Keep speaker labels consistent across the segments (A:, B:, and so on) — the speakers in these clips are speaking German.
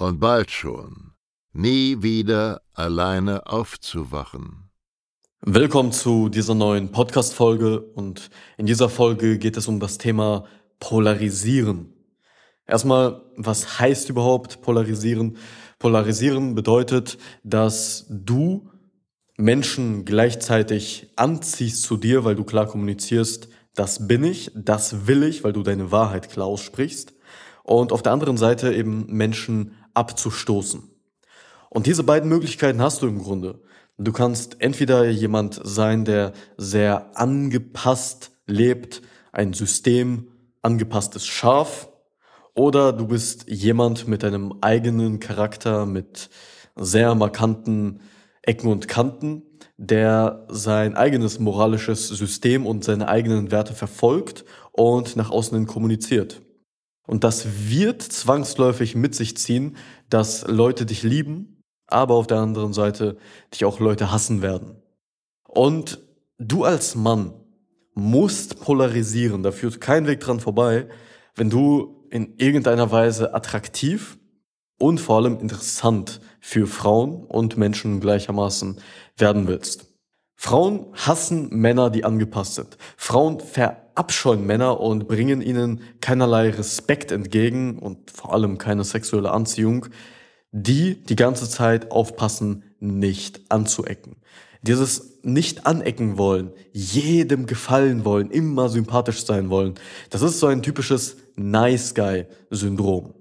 A: und bald schon nie wieder alleine aufzuwachen.
B: Willkommen zu dieser neuen Podcast-Folge und in dieser Folge geht es um das Thema Polarisieren. Erstmal, was heißt überhaupt Polarisieren? Polarisieren bedeutet, dass du Menschen gleichzeitig anziehst zu dir, weil du klar kommunizierst, das bin ich, das will ich, weil du deine Wahrheit klar aussprichst. Und auf der anderen Seite eben Menschen abzustoßen. Und diese beiden Möglichkeiten hast du im Grunde. Du kannst entweder jemand sein, der sehr angepasst lebt, ein System angepasstes Schaf, oder du bist jemand mit einem eigenen Charakter, mit sehr markanten Ecken und Kanten, der sein eigenes moralisches System und seine eigenen Werte verfolgt und nach außen hin kommuniziert. Und das wird zwangsläufig mit sich ziehen, dass Leute dich lieben, aber auf der anderen Seite dich auch Leute hassen werden. Und du als Mann musst polarisieren, da führt kein Weg dran vorbei, wenn du in irgendeiner Weise attraktiv und vor allem interessant für Frauen und Menschen gleichermaßen werden willst. Frauen hassen Männer, die angepasst sind. Frauen verabscheuen Männer und bringen ihnen keinerlei Respekt entgegen und vor allem keine sexuelle Anziehung, die die ganze Zeit aufpassen, nicht anzuecken. Dieses nicht anecken wollen, jedem gefallen wollen, immer sympathisch sein wollen, das ist so ein typisches Nice Guy Syndrom.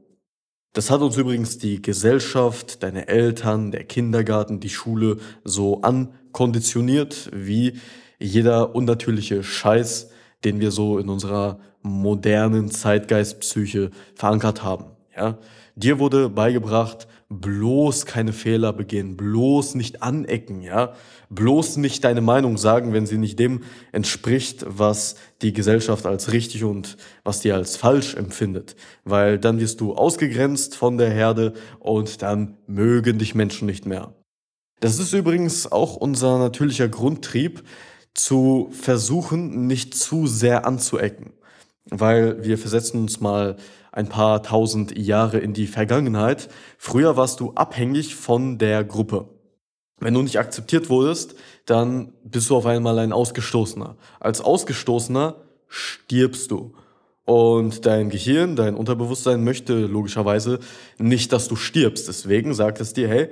B: Das hat uns übrigens die Gesellschaft, deine Eltern, der Kindergarten, die Schule so ankonditioniert, wie jeder unnatürliche Scheiß, den wir so in unserer modernen Zeitgeistpsyche verankert haben. Ja? Dir wurde beigebracht, bloß keine Fehler begehen, bloß nicht anecken, ja, bloß nicht deine Meinung sagen, wenn sie nicht dem entspricht, was die Gesellschaft als richtig und was die als falsch empfindet, weil dann wirst du ausgegrenzt von der Herde und dann mögen dich Menschen nicht mehr. Das ist übrigens auch unser natürlicher Grundtrieb, zu versuchen, nicht zu sehr anzuecken, weil wir versetzen uns mal ein paar tausend Jahre in die Vergangenheit. Früher warst du abhängig von der Gruppe. Wenn du nicht akzeptiert wurdest, dann bist du auf einmal ein Ausgestoßener. Als Ausgestoßener stirbst du. Und dein Gehirn, dein Unterbewusstsein möchte logischerweise nicht, dass du stirbst. Deswegen sagt es dir, hey,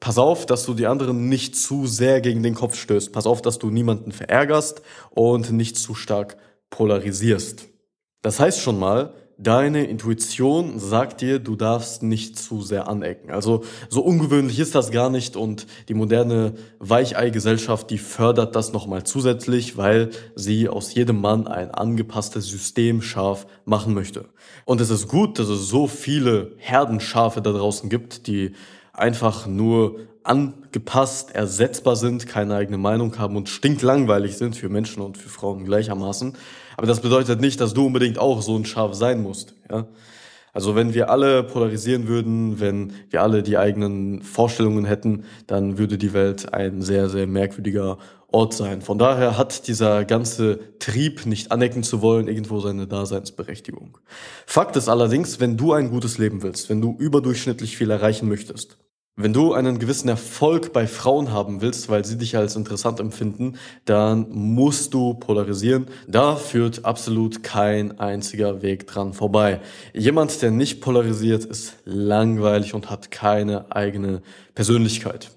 B: pass auf, dass du die anderen nicht zu sehr gegen den Kopf stößt. Pass auf, dass du niemanden verärgerst und nicht zu stark polarisierst. Das heißt schon mal, deine Intuition sagt dir, du darfst nicht zu sehr anecken. Also so ungewöhnlich ist das gar nicht und die moderne Weichei-Gesellschaft, die fördert das nochmal zusätzlich, weil sie aus jedem Mann ein angepasstes System scharf machen möchte. Und es ist gut, dass es so viele Herdenschafe da draußen gibt, die einfach nur angepasst, ersetzbar sind, keine eigene Meinung haben und stinklangweilig sind für Menschen und für Frauen gleichermaßen. Aber das bedeutet nicht, dass du unbedingt auch so ein Schaf sein musst. Ja? Also wenn wir alle polarisieren würden, wenn wir alle die eigenen Vorstellungen hätten, dann würde die Welt ein sehr, sehr merkwürdiger Ort sein. Von daher hat dieser ganze Trieb, nicht anecken zu wollen, irgendwo seine Daseinsberechtigung. Fakt ist allerdings, wenn du ein gutes Leben willst, wenn du überdurchschnittlich viel erreichen möchtest, Wenn du einen gewissen Erfolg bei Frauen haben willst, weil sie dich als interessant empfinden, dann musst du polarisieren. Da führt absolut kein einziger Weg dran vorbei. Jemand, der nicht polarisiert, ist langweilig und hat keine eigene Persönlichkeit.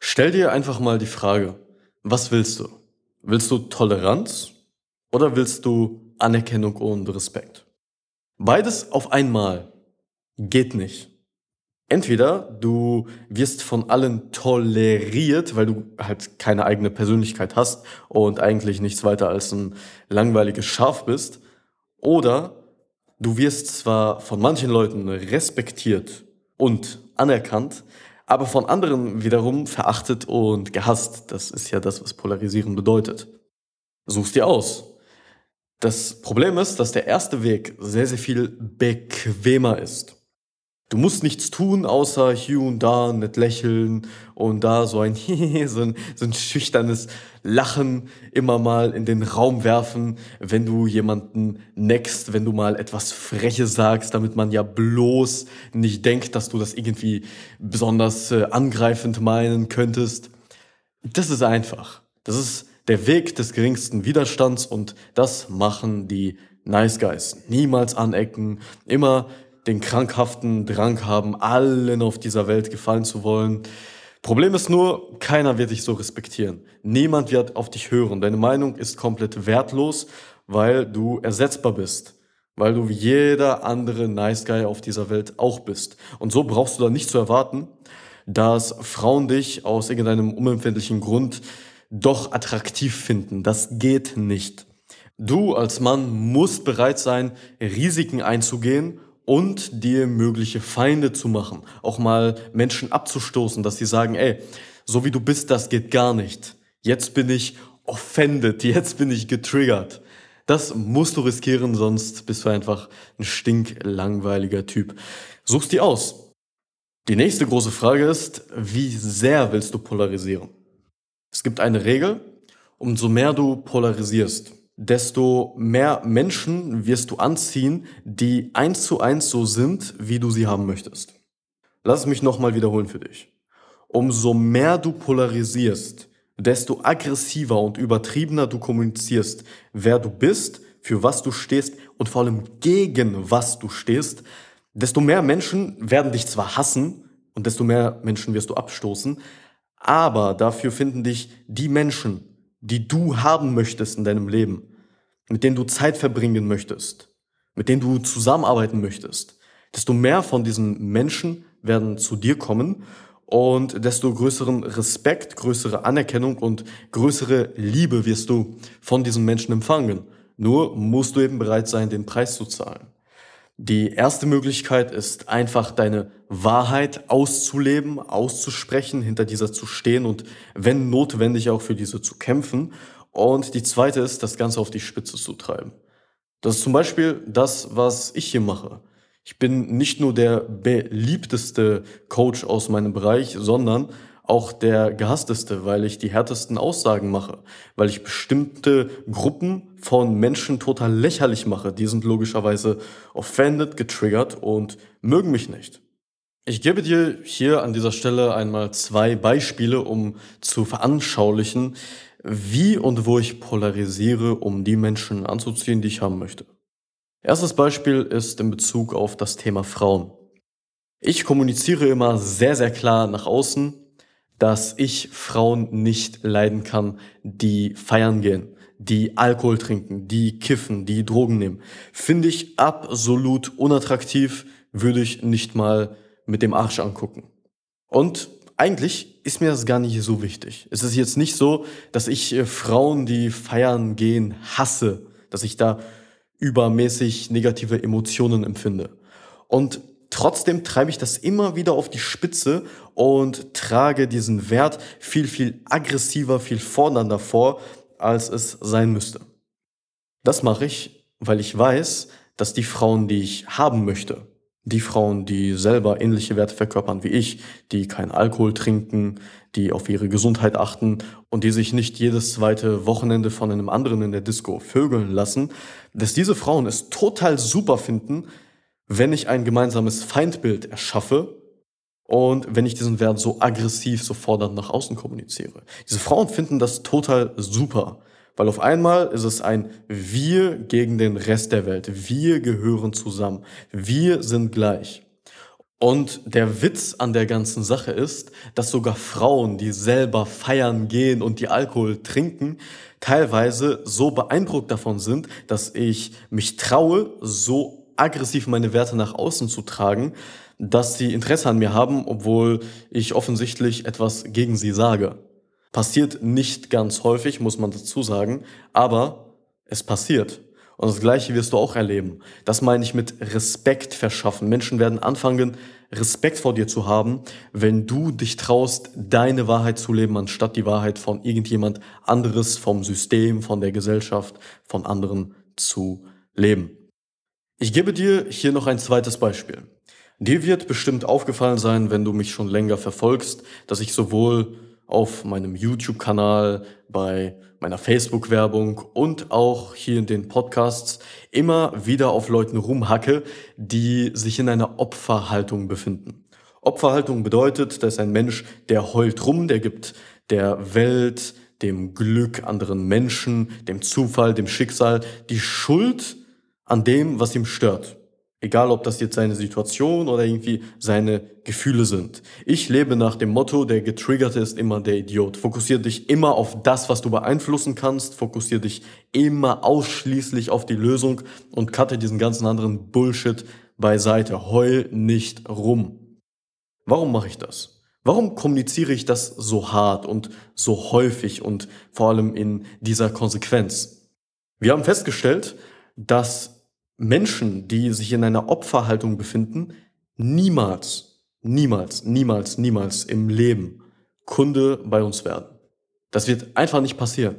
B: Stell dir einfach mal die Frage, was willst du? Willst du Toleranz oder willst du Anerkennung und Respekt? Beides auf einmal geht nicht. Entweder du wirst von allen toleriert, weil du halt keine eigene Persönlichkeit hast und eigentlich nichts weiter als ein langweiliges Schaf bist, oder du wirst zwar von manchen Leuten respektiert und anerkannt, aber von anderen wiederum verachtet und gehasst. Das ist ja das, was polarisieren bedeutet. Such's dir aus. Das Problem ist, dass der erste Weg sehr, sehr viel bequemer ist. Du musst nichts tun, außer hier und da nicht lächeln und da so ein, so ein, so ein schüchternes Lachen immer mal in den Raum werfen, wenn du jemanden neckst, wenn du mal etwas Freches sagst, damit man ja bloß nicht denkt, dass du das irgendwie besonders äh, angreifend meinen könntest. Das ist einfach. Das ist der Weg des geringsten Widerstands und das machen die Nice Guys. Niemals anecken, immer den krankhaften Drang haben, allen auf dieser Welt gefallen zu wollen. Problem ist nur, keiner wird dich so respektieren. Niemand wird auf dich hören. Deine Meinung ist komplett wertlos, weil du ersetzbar bist. Weil du wie jeder andere Nice Guy auf dieser Welt auch bist. Und so brauchst du da nicht zu erwarten, dass Frauen dich aus irgendeinem unempfindlichen Grund doch attraktiv finden. Das geht nicht. Du als Mann musst bereit sein, Risiken einzugehen und dir mögliche Feinde zu machen. Auch mal Menschen abzustoßen, dass sie sagen, ey, so wie du bist, das geht gar nicht. Jetzt bin ich offended, jetzt bin ich getriggert. Das musst du riskieren, sonst bist du einfach ein stinklangweiliger Typ. Suchst die aus. Die nächste große Frage ist, wie sehr willst du polarisieren? Es gibt eine Regel, umso mehr du polarisierst, desto mehr Menschen wirst du anziehen, die eins zu eins so sind, wie du sie haben möchtest. Lass mich nochmal wiederholen für dich. Umso mehr du polarisierst, desto aggressiver und übertriebener du kommunizierst, wer du bist, für was du stehst und vor allem gegen was du stehst, desto mehr Menschen werden dich zwar hassen und desto mehr Menschen wirst du abstoßen, aber dafür finden dich die Menschen, die du haben möchtest in deinem Leben, mit denen du Zeit verbringen möchtest, mit denen du zusammenarbeiten möchtest, desto mehr von diesen Menschen werden zu dir kommen und desto größeren Respekt, größere Anerkennung und größere Liebe wirst du von diesen Menschen empfangen. Nur musst du eben bereit sein, den Preis zu zahlen. Die erste Möglichkeit ist einfach deine Wahrheit auszuleben, auszusprechen, hinter dieser zu stehen und wenn notwendig auch für diese zu kämpfen. Und die zweite ist, das Ganze auf die Spitze zu treiben. Das ist zum Beispiel das, was ich hier mache. Ich bin nicht nur der beliebteste Coach aus meinem Bereich, sondern auch der gehassteste, weil ich die härtesten Aussagen mache, weil ich bestimmte Gruppen von Menschen total lächerlich mache. Die sind logischerweise offended, getriggert und mögen mich nicht. Ich gebe dir hier an dieser Stelle einmal zwei Beispiele, um zu veranschaulichen, wie und wo ich polarisiere, um die Menschen anzuziehen, die ich haben möchte. Erstes Beispiel ist in Bezug auf das Thema Frauen. Ich kommuniziere immer sehr, sehr klar nach außen, dass ich Frauen nicht leiden kann, die feiern gehen, die Alkohol trinken, die kiffen, die Drogen nehmen. Finde ich absolut unattraktiv, würde ich nicht mal mit dem Arsch angucken. Und eigentlich ist mir das gar nicht so wichtig. Es ist jetzt nicht so, dass ich äh, Frauen, die feiern gehen, hasse, dass ich da übermäßig negative Emotionen empfinde. Und Trotzdem treibe ich das immer wieder auf die Spitze und trage diesen Wert viel, viel aggressiver, viel fordernder vor, als es sein müsste. Das mache ich, weil ich weiß, dass die Frauen, die ich haben möchte, die Frauen, die selber ähnliche Werte verkörpern wie ich, die keinen Alkohol trinken, die auf ihre Gesundheit achten und die sich nicht jedes zweite Wochenende von einem anderen in der Disco vögeln lassen, dass diese Frauen es total super finden, wenn ich ein gemeinsames Feindbild erschaffe und wenn ich diesen Wert so aggressiv, so fordernd nach außen kommuniziere. Diese Frauen finden das total super, weil auf einmal ist es ein Wir gegen den Rest der Welt. Wir gehören zusammen. Wir sind gleich. Und der Witz an der ganzen Sache ist, dass sogar Frauen, die selber feiern gehen und die Alkohol trinken, teilweise so beeindruckt davon sind, dass ich mich traue, so aggressiv meine Werte nach außen zu tragen, dass sie Interesse an mir haben, obwohl ich offensichtlich etwas gegen sie sage. Passiert nicht ganz häufig, muss man dazu sagen, aber es passiert. Und das Gleiche wirst du auch erleben. Das meine ich mit Respekt verschaffen. Menschen werden anfangen, Respekt vor dir zu haben, wenn du dich traust, deine Wahrheit zu leben, anstatt die Wahrheit von irgendjemand anderes, vom System, von der Gesellschaft, von anderen zu leben. Ich gebe dir hier noch ein zweites Beispiel. Dir wird bestimmt aufgefallen sein, wenn du mich schon länger verfolgst, dass ich sowohl auf meinem YouTube-Kanal, bei meiner Facebook-Werbung und auch hier in den Podcasts immer wieder auf Leuten rumhacke, die sich in einer Opferhaltung befinden. Opferhaltung bedeutet, dass ein Mensch, der heult rum, der gibt der Welt, dem Glück anderen Menschen, dem Zufall, dem Schicksal die Schuld an dem, was ihm stört. Egal, ob das jetzt seine Situation oder irgendwie seine Gefühle sind. Ich lebe nach dem Motto, der Getriggerte ist immer der Idiot. Fokussier dich immer auf das, was du beeinflussen kannst. Fokussier dich immer ausschließlich auf die Lösung und cutte diesen ganzen anderen Bullshit beiseite. Heul nicht rum. Warum mache ich das? Warum kommuniziere ich das so hart und so häufig und vor allem in dieser Konsequenz? Wir haben festgestellt, dass Menschen, die sich in einer Opferhaltung befinden, niemals, niemals, niemals, niemals im Leben Kunde bei uns werden. Das wird einfach nicht passieren.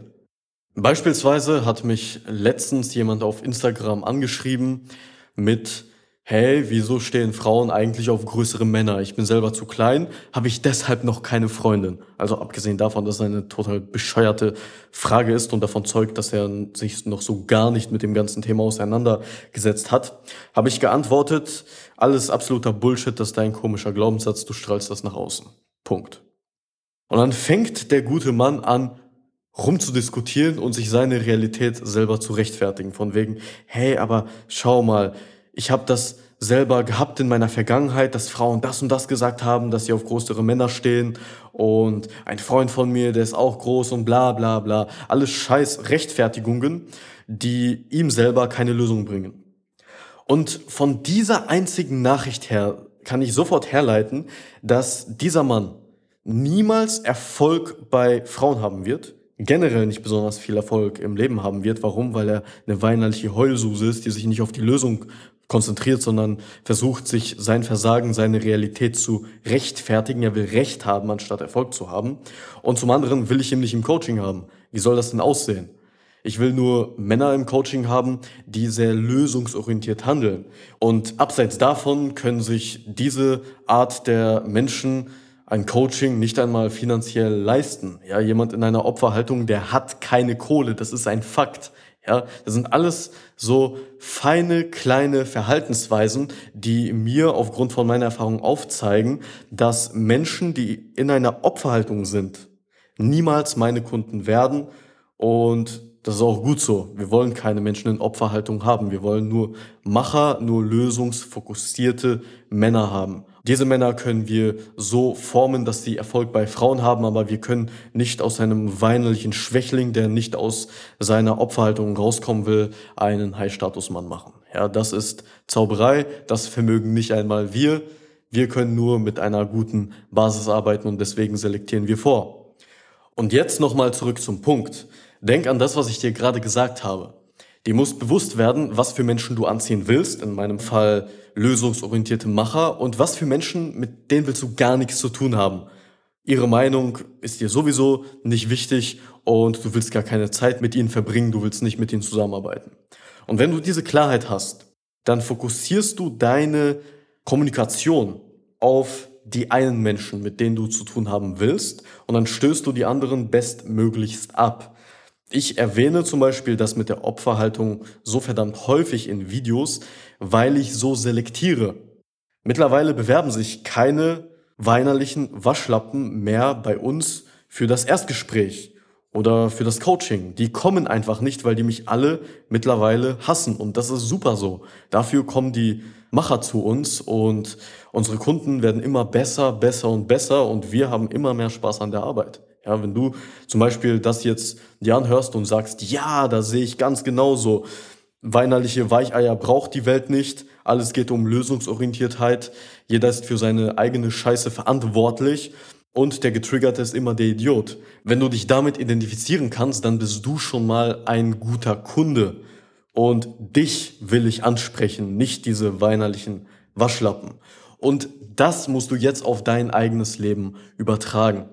B: Beispielsweise hat mich letztens jemand auf Instagram angeschrieben mit hey, wieso stehen Frauen eigentlich auf größere Männer? Ich bin selber zu klein, habe ich deshalb noch keine Freundin. Also abgesehen davon, dass es eine total bescheuerte Frage ist und davon zeugt, dass er sich noch so gar nicht mit dem ganzen Thema auseinandergesetzt hat, habe ich geantwortet, alles absoluter Bullshit, das ist dein komischer Glaubenssatz, du strahlst das nach außen. Punkt. Und dann fängt der gute Mann an, rumzudiskutieren und sich seine Realität selber zu rechtfertigen. Von wegen, hey, aber schau mal, ich habe das selber gehabt in meiner Vergangenheit, dass Frauen das und das gesagt haben, dass sie auf größere Männer stehen und ein Freund von mir, der ist auch groß und bla bla bla. Alles scheiß Rechtfertigungen, die ihm selber keine Lösung bringen. Und von dieser einzigen Nachricht her kann ich sofort herleiten, dass dieser Mann niemals Erfolg bei Frauen haben wird, generell nicht besonders viel Erfolg im Leben haben wird. Warum? Weil er eine weinerliche Heulsuse ist, die sich nicht auf die Lösung konzentriert, sondern versucht, sich sein Versagen, seine Realität zu rechtfertigen. Er will Recht haben, anstatt Erfolg zu haben. Und zum anderen will ich ihn nicht im Coaching haben. Wie soll das denn aussehen? Ich will nur Männer im Coaching haben, die sehr lösungsorientiert handeln. Und abseits davon können sich diese Art der Menschen ein Coaching nicht einmal finanziell leisten. Ja, jemand in einer Opferhaltung, der hat keine Kohle. Das ist ein Fakt. Ja, das sind alles so feine kleine Verhaltensweisen, die mir aufgrund von meiner Erfahrung aufzeigen, dass Menschen, die in einer Opferhaltung sind, niemals meine Kunden werden und das ist auch gut so. Wir wollen keine Menschen in Opferhaltung haben. Wir wollen nur Macher, nur lösungsfokussierte Männer haben. Diese Männer können wir so formen, dass sie Erfolg bei Frauen haben, aber wir können nicht aus einem weinerlichen Schwächling, der nicht aus seiner Opferhaltung rauskommen will, einen High-Status-Mann machen. Ja, das ist Zauberei, das vermögen nicht einmal wir. Wir können nur mit einer guten Basis arbeiten und deswegen selektieren wir vor. Und jetzt nochmal zurück zum Punkt. Denk an das, was ich dir gerade gesagt habe. Dir muss bewusst werden, was für Menschen du anziehen willst, in meinem Fall lösungsorientierte Macher, und was für Menschen, mit denen willst du gar nichts zu tun haben. Ihre Meinung ist dir sowieso nicht wichtig und du willst gar keine Zeit mit ihnen verbringen, du willst nicht mit ihnen zusammenarbeiten. Und wenn du diese Klarheit hast, dann fokussierst du deine Kommunikation auf die einen Menschen, mit denen du zu tun haben willst, und dann stößt du die anderen bestmöglichst ab. Ich erwähne zum Beispiel das mit der Opferhaltung so verdammt häufig in Videos, weil ich so selektiere. Mittlerweile bewerben sich keine weinerlichen Waschlappen mehr bei uns für das Erstgespräch oder für das Coaching. Die kommen einfach nicht, weil die mich alle mittlerweile hassen. Und das ist super so. Dafür kommen die Macher zu uns und unsere Kunden werden immer besser, besser und besser und wir haben immer mehr Spaß an der Arbeit. Ja, wenn du zum Beispiel das jetzt dir anhörst und sagst, ja, da sehe ich ganz genauso. Weinerliche Weicheier braucht die Welt nicht. Alles geht um Lösungsorientiertheit. Jeder ist für seine eigene Scheiße verantwortlich und der Getriggerte ist immer der Idiot. Wenn du dich damit identifizieren kannst, dann bist du schon mal ein guter Kunde. Und dich will ich ansprechen, nicht diese weinerlichen Waschlappen. Und das musst du jetzt auf dein eigenes Leben übertragen.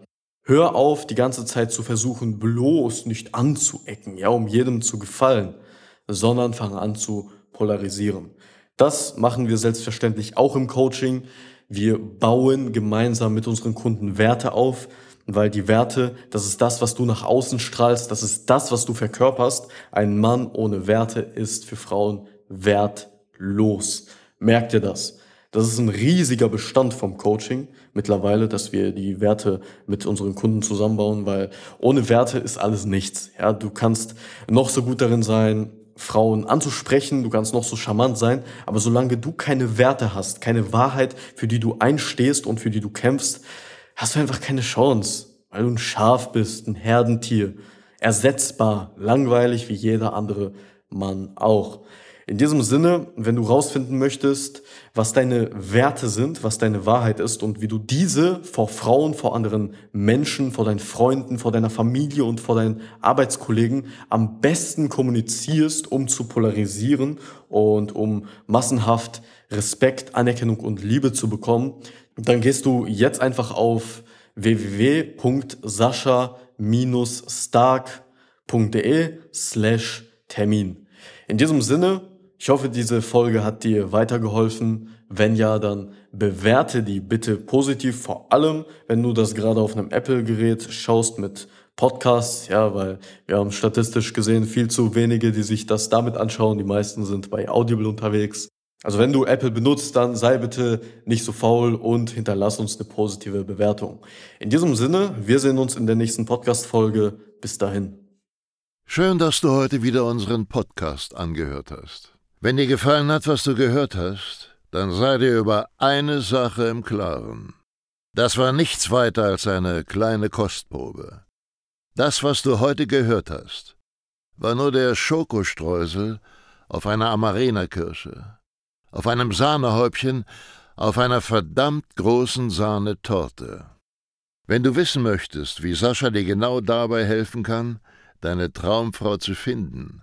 B: Hör auf, die ganze Zeit zu versuchen, bloß nicht anzuecken, ja, um jedem zu gefallen, sondern fang an zu polarisieren. Das machen wir selbstverständlich auch im Coaching. Wir bauen gemeinsam mit unseren Kunden Werte auf, weil die Werte, das ist das, was du nach außen strahlst, das ist das, was du verkörperst. Ein Mann ohne Werte ist für Frauen wertlos. Merkt ihr das? Das ist ein riesiger Bestand vom Coaching mittlerweile, dass wir die Werte mit unseren Kunden zusammenbauen, weil ohne Werte ist alles nichts. Ja, du kannst noch so gut darin sein, Frauen anzusprechen, du kannst noch so charmant sein, aber solange du keine Werte hast, keine Wahrheit, für die du einstehst und für die du kämpfst, hast du einfach keine Chance, weil du ein Schaf bist, ein Herdentier, ersetzbar, langweilig wie jeder andere Mann auch. In diesem Sinne, wenn du rausfinden möchtest, was deine Werte sind, was deine Wahrheit ist und wie du diese vor Frauen, vor anderen Menschen, vor deinen Freunden, vor deiner Familie und vor deinen Arbeitskollegen am besten kommunizierst, um zu polarisieren und um massenhaft Respekt, Anerkennung und Liebe zu bekommen, dann gehst du jetzt einfach auf www.sascha-stark.de slash Termin. In diesem Sinne, ich hoffe, diese Folge hat dir weitergeholfen. Wenn ja, dann bewerte die bitte positiv, vor allem wenn du das gerade auf einem Apple-Gerät schaust mit Podcasts, ja, weil wir haben statistisch gesehen viel zu wenige, die sich das damit anschauen. Die meisten sind bei Audible unterwegs. Also wenn du Apple benutzt, dann sei bitte nicht so faul und hinterlass uns eine positive Bewertung. In diesem Sinne, wir sehen uns in der nächsten Podcast-Folge. Bis dahin.
A: Schön, dass du heute wieder unseren Podcast angehört hast. Wenn dir gefallen hat, was du gehört hast, dann sei dir über eine Sache im Klaren. Das war nichts weiter als eine kleine Kostprobe. Das, was du heute gehört hast, war nur der Schokostreusel auf einer Amarena-Kirsche, auf einem Sahnehäubchen, auf einer verdammt großen Sahnetorte. Wenn du wissen möchtest, wie Sascha dir genau dabei helfen kann, deine Traumfrau zu finden,